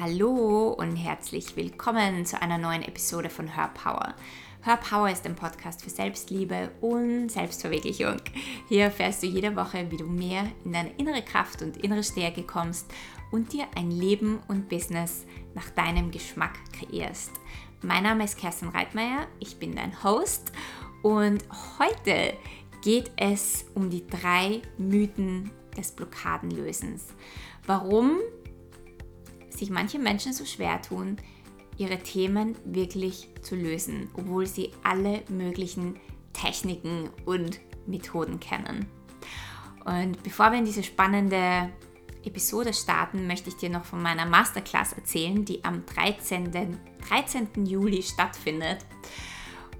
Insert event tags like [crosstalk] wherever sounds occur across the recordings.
Hallo und herzlich willkommen zu einer neuen Episode von Her Power. Her Power ist ein Podcast für Selbstliebe und Selbstverwirklichung. Hier erfährst du jede Woche, wie du mehr in deine innere Kraft und innere Stärke kommst und dir ein Leben und Business nach deinem Geschmack kreierst. Mein Name ist Kerstin Reitmeier, ich bin dein Host und heute geht es um die drei Mythen des Blockadenlösens. Warum sich manche Menschen so schwer tun, ihre Themen wirklich zu lösen, obwohl sie alle möglichen Techniken und Methoden kennen. Und bevor wir in diese spannende Episode starten, möchte ich dir noch von meiner Masterclass erzählen, die am 13. 13. Juli stattfindet.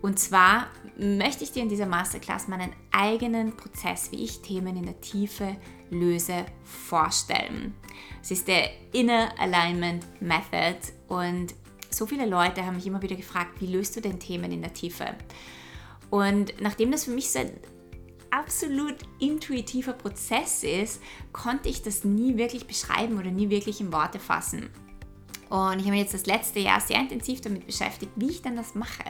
Und zwar möchte ich dir in dieser Masterclass meinen eigenen Prozess, wie ich Themen in der Tiefe löse, vorstellen. Es ist der Inner Alignment Method und so viele Leute haben mich immer wieder gefragt, wie löst du denn Themen in der Tiefe? Und nachdem das für mich so ein absolut intuitiver Prozess ist, konnte ich das nie wirklich beschreiben oder nie wirklich in Worte fassen. Und ich habe mich jetzt das letzte Jahr sehr intensiv damit beschäftigt, wie ich denn das mache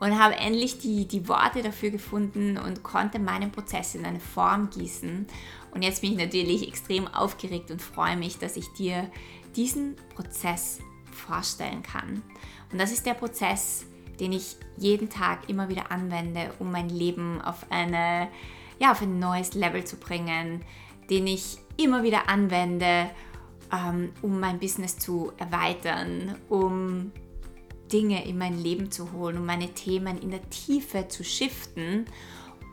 und habe endlich die, die Worte dafür gefunden und konnte meinen Prozess in eine Form gießen. Und jetzt bin ich natürlich extrem aufgeregt und freue mich, dass ich dir diesen Prozess vorstellen kann. Und das ist der Prozess, den ich jeden Tag immer wieder anwende, um mein Leben auf, eine, ja, auf ein neues Level zu bringen, den ich immer wieder anwende, ähm, um mein Business zu erweitern, um Dinge in mein Leben zu holen, um meine Themen in der Tiefe zu shiften,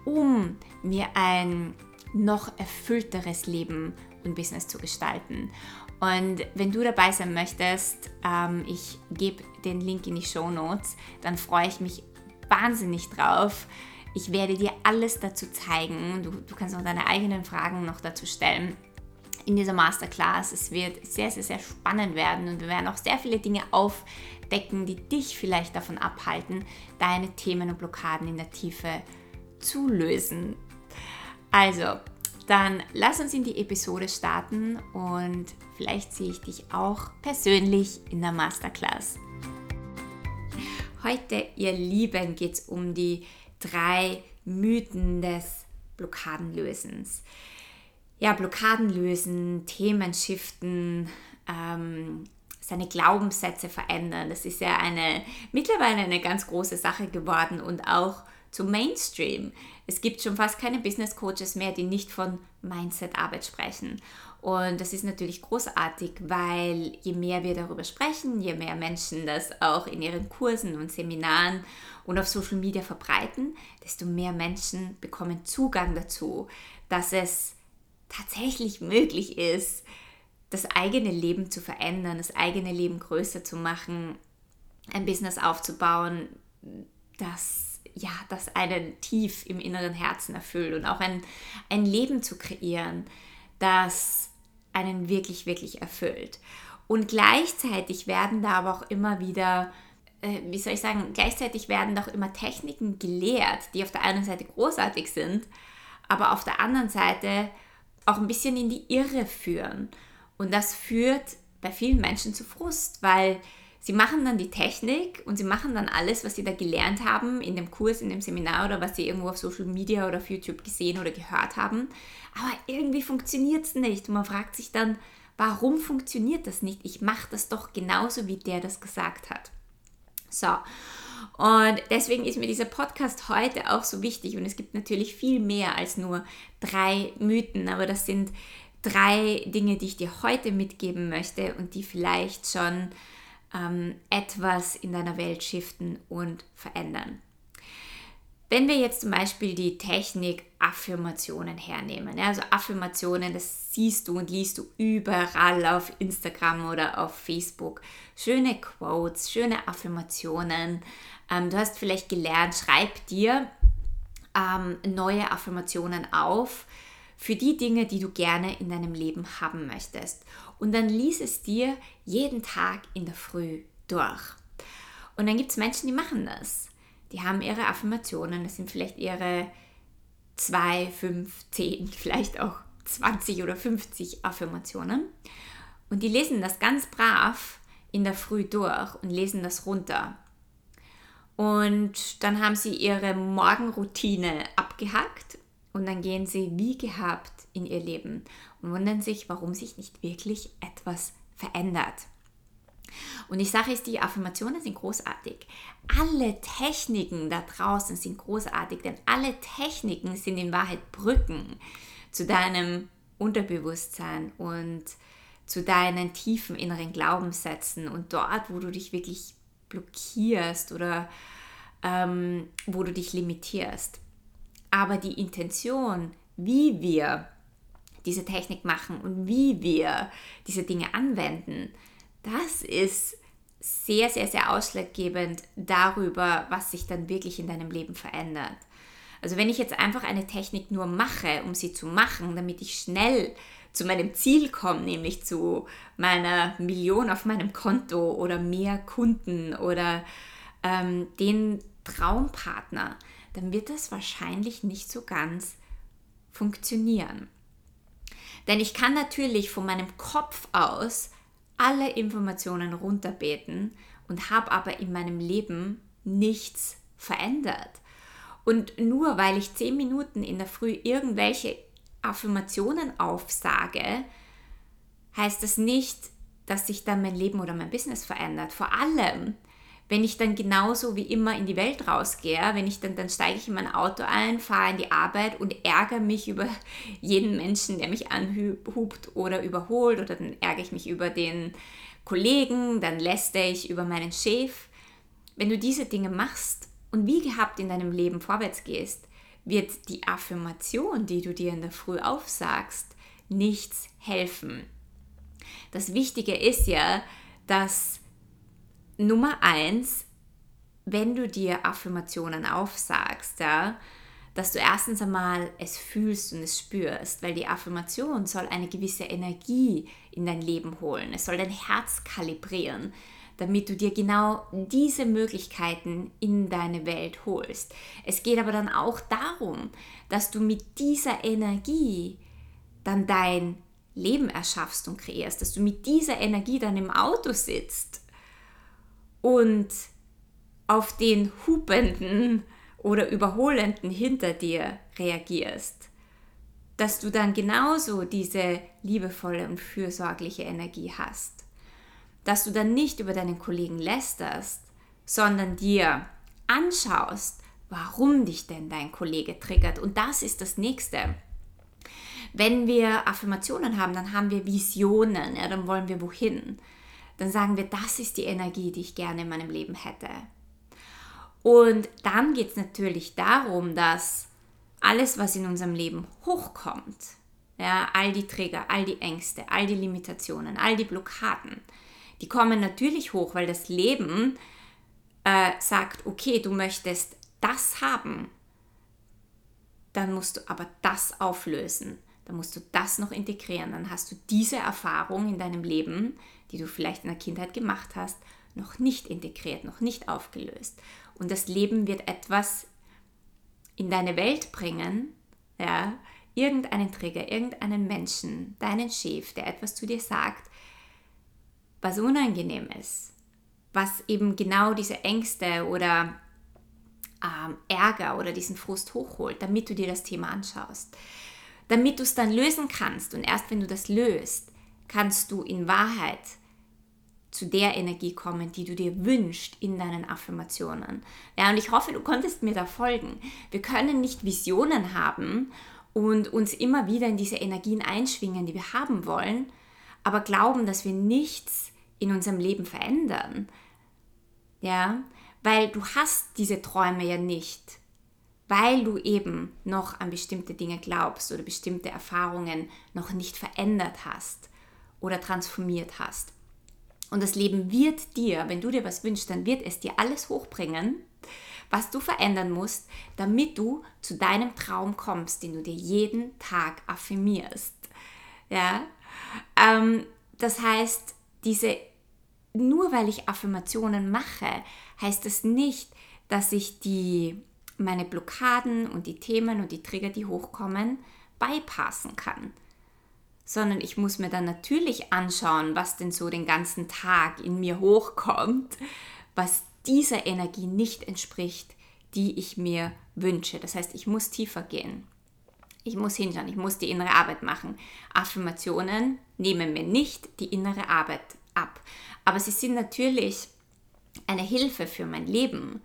um mir ein noch erfüllteres Leben und Business zu gestalten. Und wenn du dabei sein möchtest, ähm, ich gebe den Link in die Show Notes, dann freue ich mich wahnsinnig drauf. Ich werde dir alles dazu zeigen. Du, du kannst auch deine eigenen Fragen noch dazu stellen in dieser Masterclass. Es wird sehr, sehr, sehr spannend werden und wir werden auch sehr viele Dinge aufdecken, die dich vielleicht davon abhalten, deine Themen und Blockaden in der Tiefe zu lösen. Also, dann lass uns in die Episode starten und vielleicht sehe ich dich auch persönlich in der Masterclass. Heute, ihr Lieben, geht es um die drei Mythen des Blockadenlösens ja, Blockaden lösen, Themen shiften, ähm, seine Glaubenssätze verändern. Das ist ja eine mittlerweile eine ganz große Sache geworden und auch zum Mainstream. Es gibt schon fast keine Business Coaches mehr, die nicht von Mindset-Arbeit sprechen. Und das ist natürlich großartig, weil je mehr wir darüber sprechen, je mehr Menschen das auch in ihren Kursen und Seminaren und auf Social Media verbreiten, desto mehr Menschen bekommen Zugang dazu, dass es tatsächlich möglich ist, das eigene Leben zu verändern, das eigene Leben größer zu machen, ein Business aufzubauen, das ja, das einen tief im inneren Herzen erfüllt und auch ein, ein Leben zu kreieren, das einen wirklich, wirklich erfüllt. Und gleichzeitig werden da aber auch immer wieder, äh, wie soll ich sagen, gleichzeitig werden doch immer Techniken gelehrt, die auf der einen Seite großartig sind, aber auf der anderen Seite auch ein bisschen in die Irre führen. Und das führt bei vielen Menschen zu Frust, weil sie machen dann die Technik und sie machen dann alles, was sie da gelernt haben in dem Kurs, in dem Seminar oder was sie irgendwo auf Social Media oder auf YouTube gesehen oder gehört haben. Aber irgendwie funktioniert es nicht. Und man fragt sich dann, warum funktioniert das nicht? Ich mache das doch genauso, wie der das gesagt hat. So, und deswegen ist mir dieser Podcast heute auch so wichtig. Und es gibt natürlich viel mehr als nur drei Mythen, aber das sind drei Dinge, die ich dir heute mitgeben möchte und die vielleicht schon ähm, etwas in deiner Welt shiften und verändern. Wenn wir jetzt zum Beispiel die Technik Affirmationen hernehmen, ja, also Affirmationen, das siehst du und liest du überall auf Instagram oder auf Facebook. Schöne Quotes, schöne Affirmationen, ähm, du hast vielleicht gelernt, schreib dir ähm, neue Affirmationen auf für die Dinge, die du gerne in deinem Leben haben möchtest. Und dann lies es dir jeden Tag in der Früh durch. Und dann gibt es Menschen, die machen das. Die haben ihre Affirmationen, das sind vielleicht ihre 2, 5, 10, vielleicht auch 20 oder 50 Affirmationen. Und die lesen das ganz brav in der Früh durch und lesen das runter. Und dann haben sie ihre Morgenroutine abgehackt und dann gehen sie wie gehabt in ihr Leben und wundern sich, warum sich nicht wirklich etwas verändert. Und ich sage es, die Affirmationen sind großartig. Alle Techniken da draußen sind großartig, denn alle Techniken sind in Wahrheit Brücken zu deinem Unterbewusstsein und zu deinen tiefen inneren Glaubenssätzen und dort, wo du dich wirklich blockierst oder ähm, wo du dich limitierst. Aber die Intention, wie wir diese Technik machen und wie wir diese Dinge anwenden, das ist sehr, sehr, sehr ausschlaggebend darüber, was sich dann wirklich in deinem Leben verändert. Also wenn ich jetzt einfach eine Technik nur mache, um sie zu machen, damit ich schnell zu meinem Ziel komme, nämlich zu meiner Million auf meinem Konto oder mehr Kunden oder ähm, den Traumpartner, dann wird das wahrscheinlich nicht so ganz funktionieren. Denn ich kann natürlich von meinem Kopf aus alle Informationen runterbeten und habe aber in meinem Leben nichts verändert. Und nur weil ich zehn Minuten in der Früh irgendwelche Affirmationen aufsage, heißt das nicht, dass sich dann mein Leben oder mein Business verändert. Vor allem, wenn ich dann genauso wie immer in die Welt rausgehe, wenn ich dann, dann steige ich in mein Auto ein, fahre in die Arbeit und ärgere mich [laughs] über jeden Menschen, der mich anhubt oder überholt oder dann ärgere ich mich über den Kollegen, dann lästere ich über meinen Chef. Wenn du diese Dinge machst und wie gehabt in deinem Leben vorwärts gehst, wird die Affirmation, die du dir in der Früh aufsagst, nichts helfen. Das Wichtige ist ja, dass Nummer eins, wenn du dir Affirmationen aufsagst, ja, dass du erstens einmal es fühlst und es spürst, weil die Affirmation soll eine gewisse Energie in dein Leben holen. Es soll dein Herz kalibrieren, damit du dir genau diese Möglichkeiten in deine Welt holst. Es geht aber dann auch darum, dass du mit dieser Energie dann dein Leben erschaffst und kreierst, dass du mit dieser Energie dann im Auto sitzt und auf den hupenden oder überholenden hinter dir reagierst, dass du dann genauso diese liebevolle und fürsorgliche Energie hast. Dass du dann nicht über deinen Kollegen lästerst, sondern dir anschaust, warum dich denn dein Kollege triggert. Und das ist das nächste. Wenn wir Affirmationen haben, dann haben wir Visionen, ja, dann wollen wir wohin dann sagen wir, das ist die Energie, die ich gerne in meinem Leben hätte. Und dann geht es natürlich darum, dass alles, was in unserem Leben hochkommt, ja, all die Trigger, all die Ängste, all die Limitationen, all die Blockaden, die kommen natürlich hoch, weil das Leben äh, sagt, okay, du möchtest das haben, dann musst du aber das auflösen, dann musst du das noch integrieren, dann hast du diese Erfahrung in deinem Leben, die du vielleicht in der Kindheit gemacht hast, noch nicht integriert, noch nicht aufgelöst. Und das Leben wird etwas in deine Welt bringen, ja, irgendeinen Trigger, irgendeinen Menschen, deinen Chef, der etwas zu dir sagt, was unangenehm ist, was eben genau diese Ängste oder ähm, Ärger oder diesen Frust hochholt, damit du dir das Thema anschaust. Damit du es dann lösen kannst und erst wenn du das löst, kannst du in Wahrheit zu der Energie kommen, die du dir wünschst in deinen Affirmationen. Ja, und ich hoffe, du konntest mir da folgen. Wir können nicht Visionen haben und uns immer wieder in diese Energien einschwingen, die wir haben wollen, aber glauben, dass wir nichts in unserem Leben verändern. Ja, weil du hast diese Träume ja nicht, weil du eben noch an bestimmte Dinge glaubst oder bestimmte Erfahrungen noch nicht verändert hast oder transformiert hast. Und das Leben wird dir, wenn du dir was wünschst, dann wird es dir alles hochbringen, was du verändern musst, damit du zu deinem Traum kommst, den du dir jeden Tag affirmierst. Ja? Ähm, das heißt, diese, nur weil ich Affirmationen mache, heißt das nicht, dass ich die, meine Blockaden und die Themen und die Trigger, die hochkommen, bypassen kann. sondern ich muss mir dann natürlich anschauen, was denn so den ganzen Tag in mir hochkommt, was dieser Energie nicht entspricht, die ich mir wünsche. Das heißt, ich muss tiefer gehen. Ich muss hinschauen, ich muss die innere Arbeit machen. Affirmationen nehmen mir nicht die innere Arbeit ab. Aber sie sind natürlich eine Hilfe für mein Leben.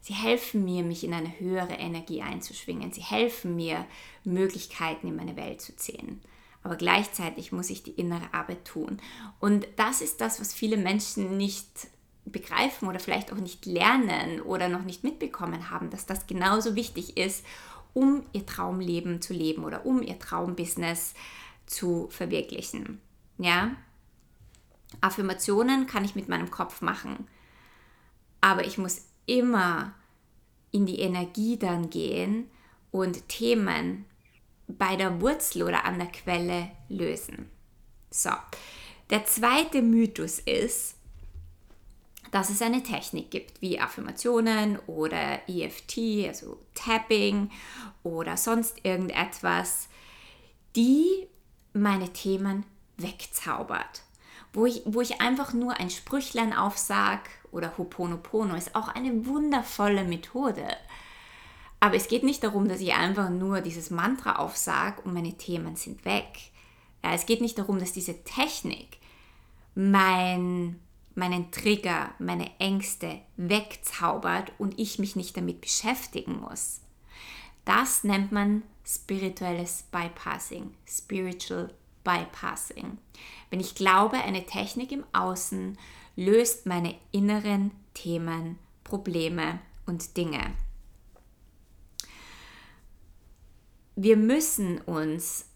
Sie helfen mir, mich in eine höhere Energie einzuschwingen. Sie helfen mir, Möglichkeiten in meine Welt zu ziehen. Aber gleichzeitig muss ich die innere Arbeit tun. Und das ist das, was viele Menschen nicht begreifen oder vielleicht auch nicht lernen oder noch nicht mitbekommen haben, dass das genauso wichtig ist, um ihr Traumleben zu leben oder um ihr Traumbusiness zu verwirklichen. Ja? Affirmationen kann ich mit meinem Kopf machen, aber ich muss immer in die Energie dann gehen und Themen bei der Wurzel oder an der Quelle lösen. So, der zweite Mythos ist, dass es eine Technik gibt wie Affirmationen oder EFT, also Tapping oder sonst irgendetwas, die meine Themen wegzaubert. Wo ich, wo ich einfach nur ein Sprüchlein aufsag oder Hoponopono ist auch eine wundervolle Methode. Aber es geht nicht darum, dass ich einfach nur dieses Mantra aufsage und meine Themen sind weg. Ja, es geht nicht darum, dass diese Technik mein meinen Trigger, meine Ängste wegzaubert und ich mich nicht damit beschäftigen muss. Das nennt man spirituelles Bypassing, Spiritual Bypassing. Wenn ich glaube, eine Technik im Außen löst meine inneren Themen, Probleme und Dinge. Wir müssen uns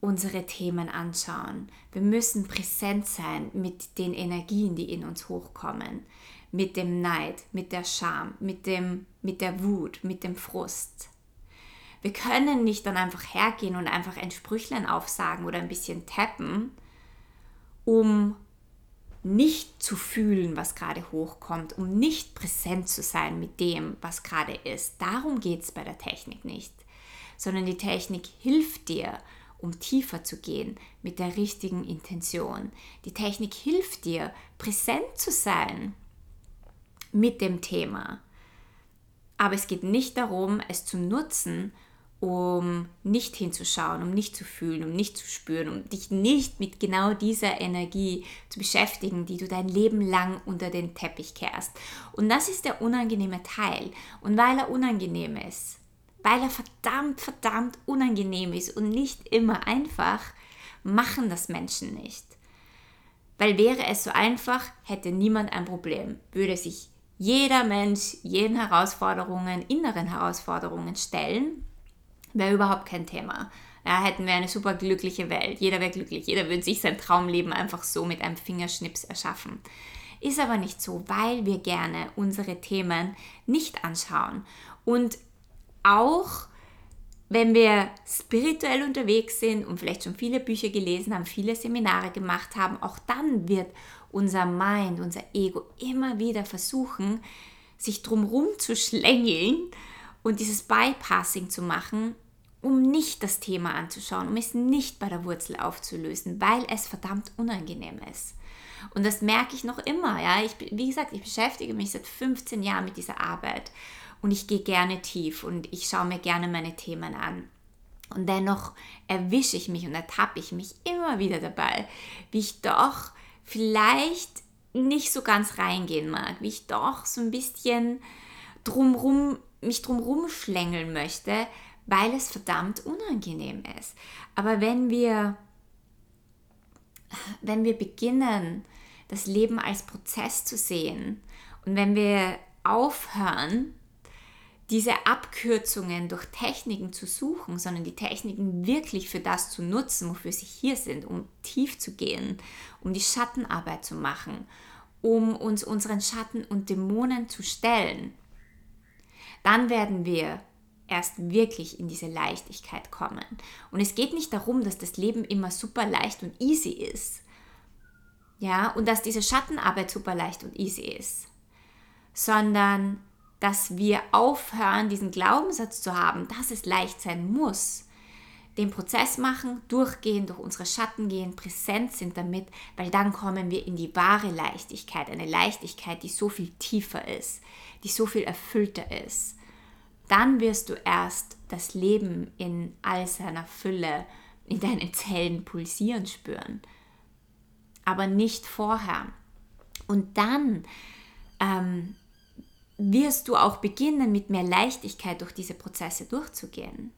unsere Themen anschauen. Wir müssen präsent sein mit den Energien, die in uns hochkommen, mit dem Neid, mit der Scham, mit, dem, mit der Wut, mit dem Frust. Wir können nicht dann einfach hergehen und einfach ein Sprüchlein aufsagen oder ein bisschen tappen, um nicht zu fühlen, was gerade hochkommt, um nicht präsent zu sein mit dem, was gerade ist. Darum geht es bei der Technik nicht, sondern die Technik hilft dir, um tiefer zu gehen mit der richtigen Intention. Die Technik hilft dir, präsent zu sein mit dem Thema. Aber es geht nicht darum, es zu nutzen, um nicht hinzuschauen, um nicht zu fühlen, um nicht zu spüren, um dich nicht mit genau dieser Energie zu beschäftigen, die du dein Leben lang unter den Teppich kehrst. Und das ist der unangenehme Teil. Und weil er unangenehm ist, weil er verdammt, verdammt unangenehm ist und nicht immer einfach, machen das Menschen nicht. Weil wäre es so einfach, hätte niemand ein Problem, würde sich jeder Mensch jeden Herausforderungen, inneren Herausforderungen stellen, wäre überhaupt kein Thema. Ja, hätten wir eine super glückliche Welt. Jeder wäre glücklich. Jeder würde sich sein Traumleben einfach so mit einem Fingerschnips erschaffen. Ist aber nicht so, weil wir gerne unsere Themen nicht anschauen. Und auch wenn wir spirituell unterwegs sind und vielleicht schon viele Bücher gelesen haben, viele Seminare gemacht haben, auch dann wird unser Mind, unser Ego immer wieder versuchen, sich drumherum zu schlängeln und dieses Bypassing zu machen, um nicht das Thema anzuschauen, um es nicht bei der Wurzel aufzulösen, weil es verdammt unangenehm ist. Und das merke ich noch immer. Ja? Ich, wie gesagt, ich beschäftige mich seit 15 Jahren mit dieser Arbeit und ich gehe gerne tief und ich schaue mir gerne meine Themen an. Und dennoch erwische ich mich und ertappe ich mich immer wieder dabei, wie ich doch vielleicht nicht so ganz reingehen mag, wie ich doch so ein bisschen drumrum, mich drumrum schlängeln möchte, weil es verdammt unangenehm ist. Aber wenn wir, wenn wir beginnen, das Leben als Prozess zu sehen und wenn wir aufhören, diese Abkürzungen durch Techniken zu suchen, sondern die Techniken wirklich für das zu nutzen, wofür sie hier sind, um tief zu gehen, um die Schattenarbeit zu machen, um uns unseren Schatten und Dämonen zu stellen, dann werden wir erst wirklich in diese Leichtigkeit kommen. Und es geht nicht darum, dass das Leben immer super leicht und easy ist. Ja, und dass diese Schattenarbeit super leicht und easy ist, sondern dass wir aufhören, diesen Glaubenssatz zu haben, dass es leicht sein muss. den Prozess machen, durchgehen, durch unsere Schatten gehen, präsent sind damit, weil dann kommen wir in die wahre Leichtigkeit, eine Leichtigkeit, die so viel tiefer ist, die so viel erfüllter ist. Dann wirst du erst das Leben in all seiner Fülle in deinen Zellen pulsieren spüren, aber nicht vorher. Und dann ähm, wirst du auch beginnen, mit mehr Leichtigkeit durch diese Prozesse durchzugehen.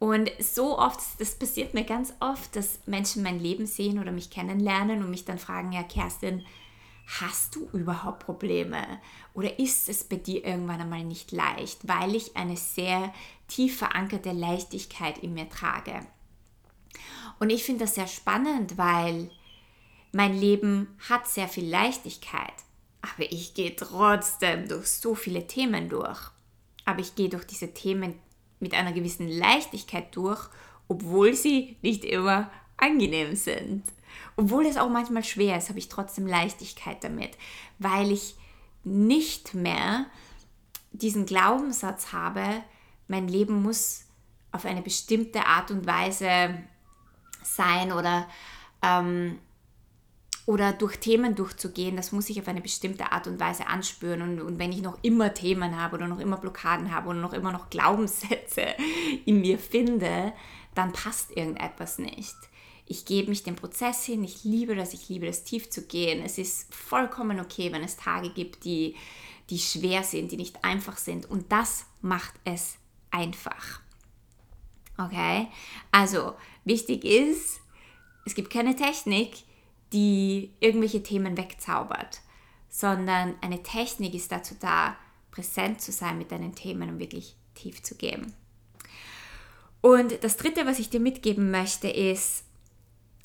Und so oft, das passiert mir ganz oft, dass Menschen mein Leben sehen oder mich kennenlernen und mich dann fragen, ja Kerstin, hast du überhaupt Probleme? Oder ist es bei dir irgendwann einmal nicht leicht, weil ich eine sehr tief verankerte Leichtigkeit in mir trage? Und ich finde das sehr spannend, weil mein Leben hat sehr viel Leichtigkeit, aber ich gehe trotzdem durch so viele Themen durch. Aber ich gehe durch diese Themen mit einer gewissen Leichtigkeit durch, obwohl sie nicht immer angenehm sind. Obwohl es auch manchmal schwer ist, habe ich trotzdem Leichtigkeit damit, weil ich nicht mehr diesen Glaubenssatz habe, mein Leben muss auf eine bestimmte Art und Weise sein oder ähm, oder durch Themen durchzugehen, das muss ich auf eine bestimmte Art und Weise anspüren. Und, und wenn ich noch immer Themen habe oder noch immer Blockaden habe oder noch immer noch Glaubenssätze in mir finde, dann passt irgendetwas nicht. Ich gebe mich dem Prozess hin, ich liebe das, ich liebe das tief zu gehen. Es ist vollkommen okay, wenn es Tage gibt, die, die schwer sind, die nicht einfach sind. Und das macht es einfach. Okay? Also, wichtig ist, es gibt keine Technik, die irgendwelche Themen wegzaubert, sondern eine Technik ist dazu da, präsent zu sein mit deinen Themen und wirklich tief zu geben. Und das Dritte, was ich dir mitgeben möchte, ist,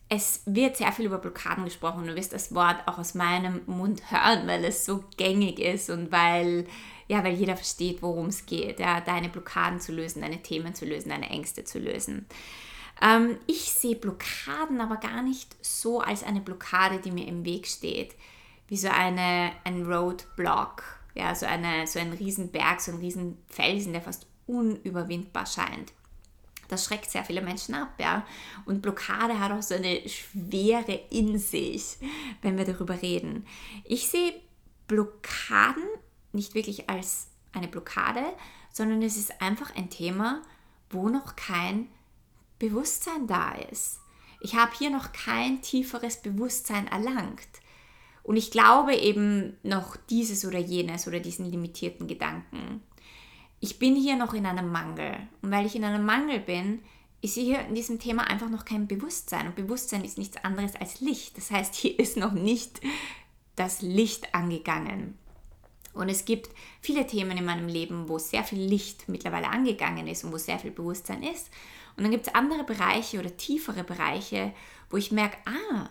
es wird sehr viel über Blockaden gesprochen. Du wirst das Wort auch aus meinem Mund hören, weil es so gängig ist und weil, ja, weil jeder versteht, worum es geht, ja, deine Blockaden zu lösen, deine Themen zu lösen, deine Ängste zu lösen. Ähm, ich sehe Blockaden aber gar nicht so als eine Blockade, die mir im Weg steht, wie so eine, ein Roadblock, ja, so, eine, so ein Riesenberg, so ein Riesenfelsen, der fast unüberwindbar scheint. Das schreckt sehr viele Menschen ab, ja. Und Blockade hat auch so eine Schwere in sich, wenn wir darüber reden. Ich sehe Blockaden nicht wirklich als eine Blockade, sondern es ist einfach ein Thema, wo noch kein Bewusstsein da ist. Ich habe hier noch kein tieferes Bewusstsein erlangt. Und ich glaube eben noch dieses oder jenes oder diesen limitierten Gedanken. Ich bin hier noch in einem Mangel. Und weil ich in einem Mangel bin, ist hier in diesem Thema einfach noch kein Bewusstsein. Und Bewusstsein ist nichts anderes als Licht. Das heißt, hier ist noch nicht das Licht angegangen. Und es gibt viele Themen in meinem Leben, wo sehr viel Licht mittlerweile angegangen ist und wo sehr viel Bewusstsein ist. Und dann gibt es andere Bereiche oder tiefere Bereiche, wo ich merke, ah,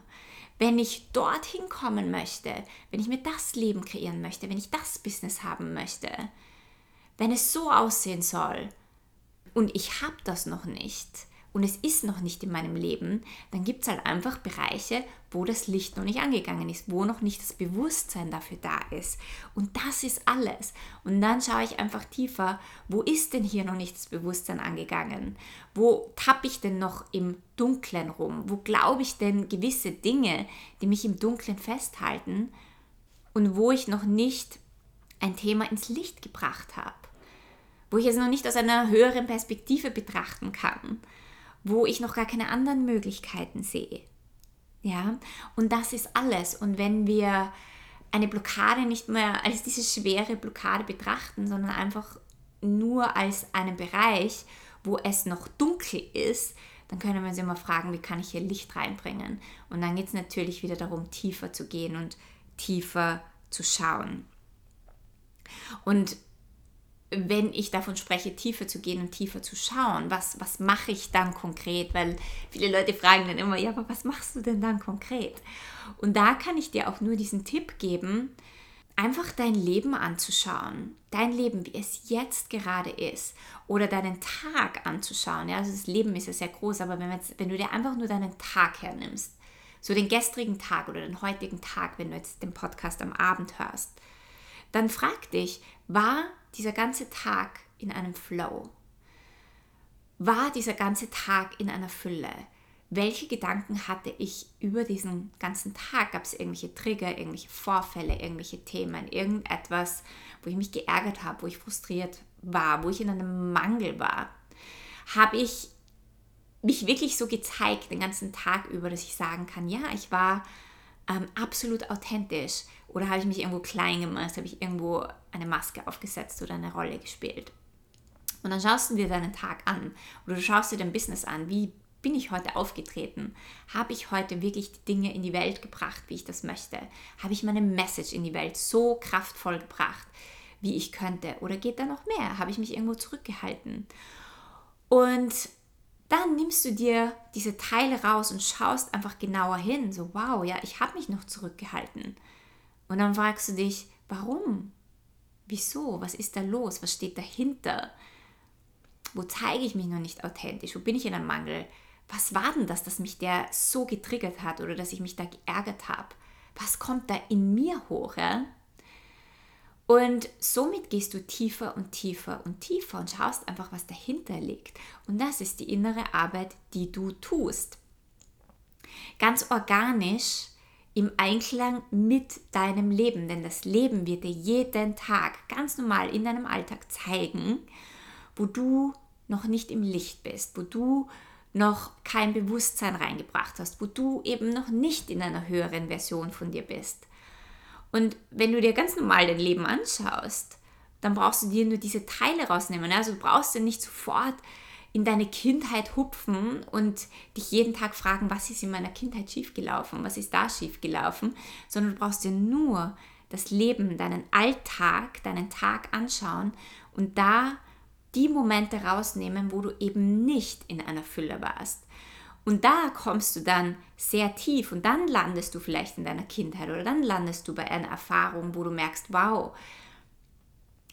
wenn ich dorthin kommen möchte, wenn ich mir das Leben kreieren möchte, wenn ich das Business haben möchte, wenn es so aussehen soll und ich habe das noch nicht, und es ist noch nicht in meinem Leben, dann gibt es halt einfach Bereiche, wo das Licht noch nicht angegangen ist, wo noch nicht das Bewusstsein dafür da ist. Und das ist alles. Und dann schaue ich einfach tiefer, wo ist denn hier noch nicht das Bewusstsein angegangen? Wo tappe ich denn noch im Dunklen rum? Wo glaube ich denn gewisse Dinge, die mich im Dunklen festhalten und wo ich noch nicht ein Thema ins Licht gebracht habe? Wo ich es noch nicht aus einer höheren Perspektive betrachten kann wo ich noch gar keine anderen Möglichkeiten sehe. Ja, und das ist alles. Und wenn wir eine Blockade nicht mehr als diese schwere Blockade betrachten, sondern einfach nur als einen Bereich, wo es noch dunkel ist, dann können wir uns immer fragen, wie kann ich hier Licht reinbringen? Und dann geht es natürlich wieder darum, tiefer zu gehen und tiefer zu schauen. Und wenn ich davon spreche, tiefer zu gehen und tiefer zu schauen, was, was mache ich dann konkret? Weil viele Leute fragen dann immer, ja, aber was machst du denn dann konkret? Und da kann ich dir auch nur diesen Tipp geben, einfach dein Leben anzuschauen, dein Leben, wie es jetzt gerade ist, oder deinen Tag anzuschauen. Ja, also das Leben ist ja sehr groß, aber wenn, jetzt, wenn du dir einfach nur deinen Tag hernimmst, so den gestrigen Tag oder den heutigen Tag, wenn du jetzt den Podcast am Abend hörst, dann frag dich, war dieser ganze Tag in einem Flow? war dieser ganze Tag in einer Fülle? Welche Gedanken hatte ich über diesen ganzen Tag? Gab es irgendwelche Trigger, irgendwelche Vorfälle, irgendwelche Themen, irgendetwas, wo ich mich geärgert habe, wo ich frustriert war, wo ich in einem Mangel war? Habe ich mich wirklich so gezeigt den ganzen Tag über, dass ich sagen kann, ja, ich war ähm, absolut authentisch oder habe ich mich irgendwo klein gemacht, habe ich irgendwo eine Maske aufgesetzt oder eine Rolle gespielt. Und dann schaust du dir deinen Tag an oder du schaust dir dein Business an, wie bin ich heute aufgetreten? Habe ich heute wirklich die Dinge in die Welt gebracht, wie ich das möchte? Habe ich meine Message in die Welt so kraftvoll gebracht, wie ich könnte? Oder geht da noch mehr? Habe ich mich irgendwo zurückgehalten? Und dann nimmst du dir diese Teile raus und schaust einfach genauer hin. So, wow, ja, ich habe mich noch zurückgehalten. Und dann fragst du dich, warum? Wieso? Was ist da los? Was steht dahinter? Wo zeige ich mich noch nicht authentisch? Wo bin ich in einem Mangel? Was war denn das, dass mich der so getriggert hat oder dass ich mich da geärgert habe? Was kommt da in mir hoch? Ja? Und somit gehst du tiefer und tiefer und tiefer und schaust einfach, was dahinter liegt. Und das ist die innere Arbeit, die du tust. Ganz organisch im Einklang mit deinem Leben, denn das Leben wird dir jeden Tag ganz normal in deinem Alltag zeigen, wo du noch nicht im Licht bist, wo du noch kein Bewusstsein reingebracht hast, wo du eben noch nicht in einer höheren Version von dir bist. Und wenn du dir ganz normal dein Leben anschaust, dann brauchst du dir nur diese Teile rausnehmen. Also du brauchst ja nicht sofort in deine Kindheit hupfen und dich jeden Tag fragen, was ist in meiner Kindheit schiefgelaufen, was ist da schiefgelaufen, sondern du brauchst dir nur das Leben, deinen Alltag, deinen Tag anschauen und da die Momente rausnehmen, wo du eben nicht in einer Fülle warst. Und da kommst du dann sehr tief und dann landest du vielleicht in deiner Kindheit oder dann landest du bei einer Erfahrung, wo du merkst, wow,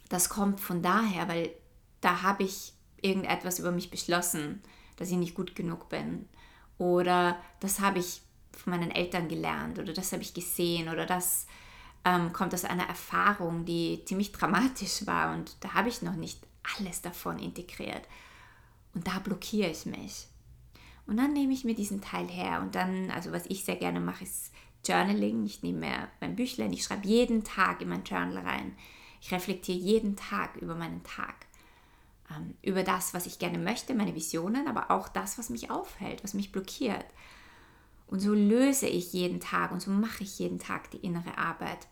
das kommt von daher, weil da habe ich irgendetwas über mich beschlossen, dass ich nicht gut genug bin. Oder das habe ich von meinen Eltern gelernt oder das habe ich gesehen oder das ähm, kommt aus einer Erfahrung, die ziemlich dramatisch war und da habe ich noch nicht alles davon integriert. Und da blockiere ich mich. Und dann nehme ich mir diesen Teil her und dann, also was ich sehr gerne mache, ist Journaling. Ich nehme mir mein Büchlein, ich schreibe jeden Tag in mein Journal rein. Ich reflektiere jeden Tag über meinen Tag. Ähm, über das, was ich gerne möchte, meine Visionen, aber auch das, was mich aufhält, was mich blockiert. Und so löse ich jeden Tag und so mache ich jeden Tag die innere Arbeit.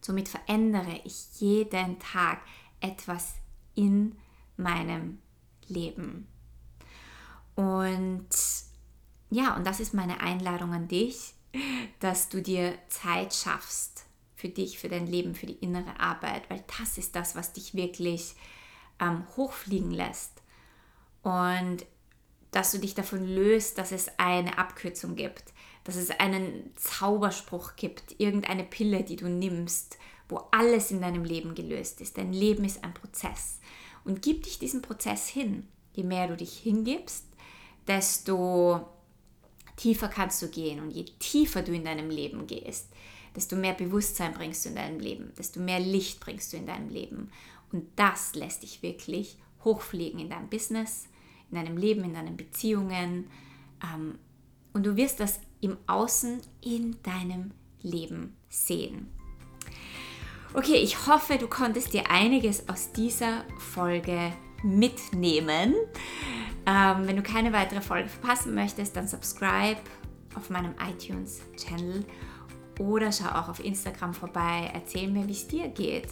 Somit verändere ich jeden Tag etwas in meinem Leben. Und ja, und das ist meine Einladung an dich, dass du dir Zeit schaffst für dich, für dein Leben, für die innere Arbeit, weil das ist das, was dich wirklich ähm, hochfliegen lässt. Und dass du dich davon löst, dass es eine Abkürzung gibt, dass es einen Zauberspruch gibt, irgendeine Pille, die du nimmst, wo alles in deinem Leben gelöst ist. Dein Leben ist ein Prozess. Und gib dich diesem Prozess hin. Je mehr du dich hingibst, desto tiefer kannst du gehen. Und je tiefer du in deinem Leben gehst, desto mehr Bewusstsein bringst du in deinem Leben, desto mehr Licht bringst du in deinem Leben. Und das lässt dich wirklich hochfliegen in deinem Business, in deinem Leben, in deinen Beziehungen. Ähm, und du wirst das im Außen in deinem Leben sehen. Okay, ich hoffe, du konntest dir einiges aus dieser Folge mitnehmen. Ähm, wenn du keine weitere Folge verpassen möchtest, dann subscribe auf meinem iTunes-Channel oder schau auch auf Instagram vorbei. Erzähl mir, wie es dir geht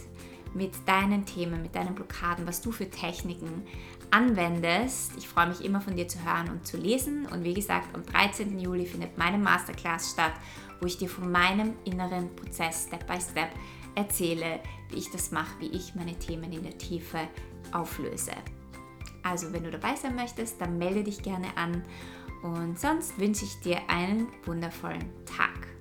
mit deinen Themen, mit deinen Blockaden, was du für Techniken anwendest. Ich freue mich immer von dir zu hören und zu lesen. Und wie gesagt, am 13. Juli findet meine Masterclass statt, wo ich dir von meinem inneren Prozess Step by Step erzähle, wie ich das mache, wie ich meine Themen in der Tiefe auflöse. Also wenn du dabei sein möchtest, dann melde dich gerne an und sonst wünsche ich dir einen wundervollen Tag.